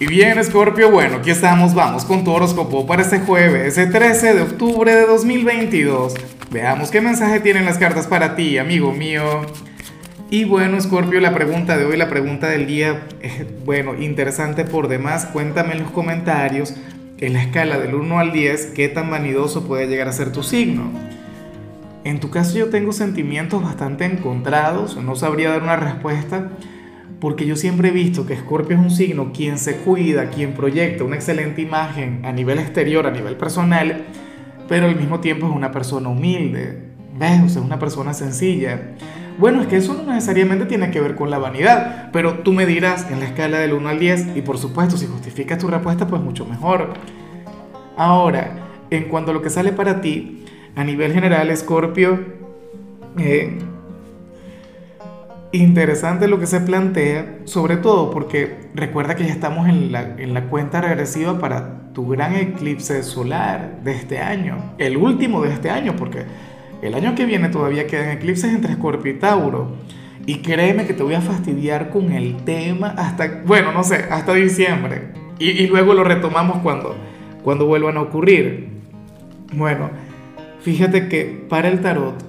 Y bien, Scorpio, bueno, aquí estamos, vamos con tu horóscopo para este jueves, el 13 de octubre de 2022. Veamos qué mensaje tienen las cartas para ti, amigo mío. Y bueno, Scorpio, la pregunta de hoy, la pregunta del día, eh, bueno, interesante por demás. Cuéntame en los comentarios, en la escala del 1 al 10, qué tan vanidoso puede llegar a ser tu signo. En tu caso yo tengo sentimientos bastante encontrados, no sabría dar una respuesta porque yo siempre he visto que Escorpio es un signo quien se cuida, quien proyecta una excelente imagen a nivel exterior, a nivel personal, pero al mismo tiempo es una persona humilde, ¿ves? O sea, es una persona sencilla. Bueno, es que eso no necesariamente tiene que ver con la vanidad, pero tú me dirás en la escala del 1 al 10 y por supuesto si justificas tu respuesta, pues mucho mejor. Ahora, en cuanto a lo que sale para ti, a nivel general, Escorpio, eh, Interesante lo que se plantea, sobre todo porque recuerda que ya estamos en la, en la, cuenta regresiva para tu gran eclipse solar de este año, el último de este año, porque el año que viene todavía quedan eclipses entre Escorpio y Tauro. Y créeme que te voy a fastidiar con el tema hasta, bueno, no sé, hasta diciembre. Y, y luego lo retomamos cuando, cuando vuelvan a ocurrir. Bueno, fíjate que para el tarot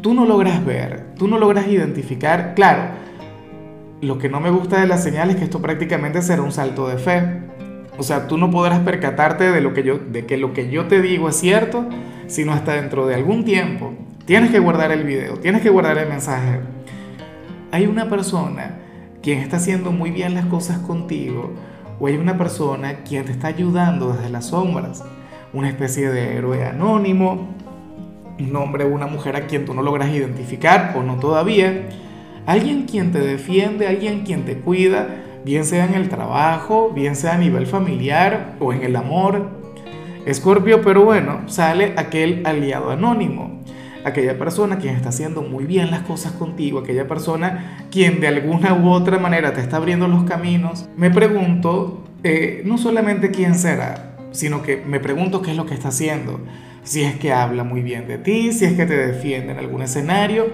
tú no logras ver, tú no logras identificar, claro, lo que no me gusta de la señal es que esto prácticamente será un salto de fe. O sea, tú no podrás percatarte de, lo que yo, de que lo que yo te digo es cierto, sino hasta dentro de algún tiempo. Tienes que guardar el video, tienes que guardar el mensaje. Hay una persona quien está haciendo muy bien las cosas contigo, o hay una persona quien te está ayudando desde las sombras, una especie de héroe anónimo, un hombre o una mujer a quien tú no logras identificar o no todavía, alguien quien te defiende, alguien quien te cuida, bien sea en el trabajo, bien sea a nivel familiar o en el amor. Escorpio, pero bueno, sale aquel aliado anónimo, aquella persona quien está haciendo muy bien las cosas contigo, aquella persona quien de alguna u otra manera te está abriendo los caminos. Me pregunto, eh, no solamente quién será, sino que me pregunto qué es lo que está haciendo si es que habla muy bien de ti, si es que te defiende en algún escenario,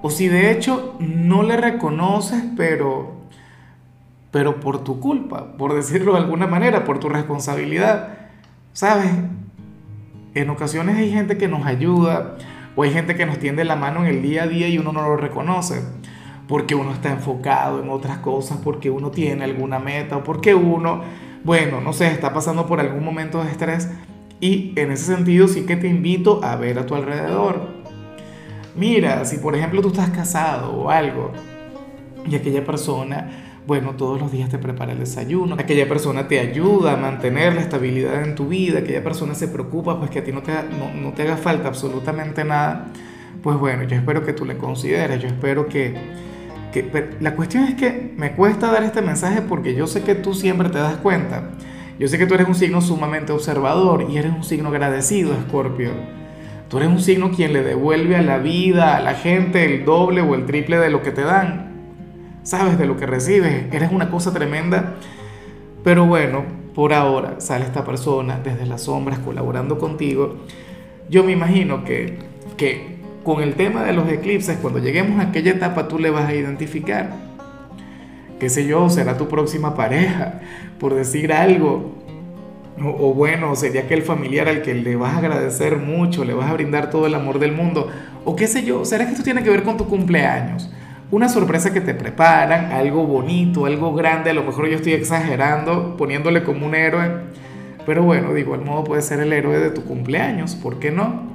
o si de hecho no le reconoces, pero, pero por tu culpa, por decirlo de alguna manera, por tu responsabilidad. ¿Sabes? En ocasiones hay gente que nos ayuda o hay gente que nos tiende la mano en el día a día y uno no lo reconoce. Porque uno está enfocado en otras cosas, porque uno tiene alguna meta o porque uno, bueno, no sé, está pasando por algún momento de estrés y en ese sentido sí que te invito a ver a tu alrededor. Mira, si por ejemplo tú estás casado o algo y aquella persona, bueno, todos los días te prepara el desayuno, aquella persona te ayuda a mantener la estabilidad en tu vida, aquella persona se preocupa pues que a ti no te, no, te haga falta absolutamente nada, pues bueno, yo espero que tú le consideres, yo espero que, que... La cuestión es que me cuesta dar este mensaje porque yo sé que tú siempre te das cuenta yo sé que tú eres un signo sumamente observador y eres un signo agradecido, Escorpio. Tú eres un signo quien le devuelve a la vida, a la gente, el doble o el triple de lo que te dan. Sabes de lo que recibes. Eres una cosa tremenda. Pero bueno, por ahora sale esta persona desde las sombras colaborando contigo. Yo me imagino que, que con el tema de los eclipses, cuando lleguemos a aquella etapa, tú le vas a identificar qué sé yo, será tu próxima pareja, por decir algo. O, bueno, sería aquel familiar al que le vas a agradecer mucho, le vas a brindar todo el amor del mundo. O qué sé yo, será que esto tiene que ver con tu cumpleaños. Una sorpresa que te preparan, algo bonito, algo grande, a lo mejor yo estoy exagerando, poniéndole como un héroe. Pero bueno, de igual modo puede ser el héroe de tu cumpleaños, ¿por qué no?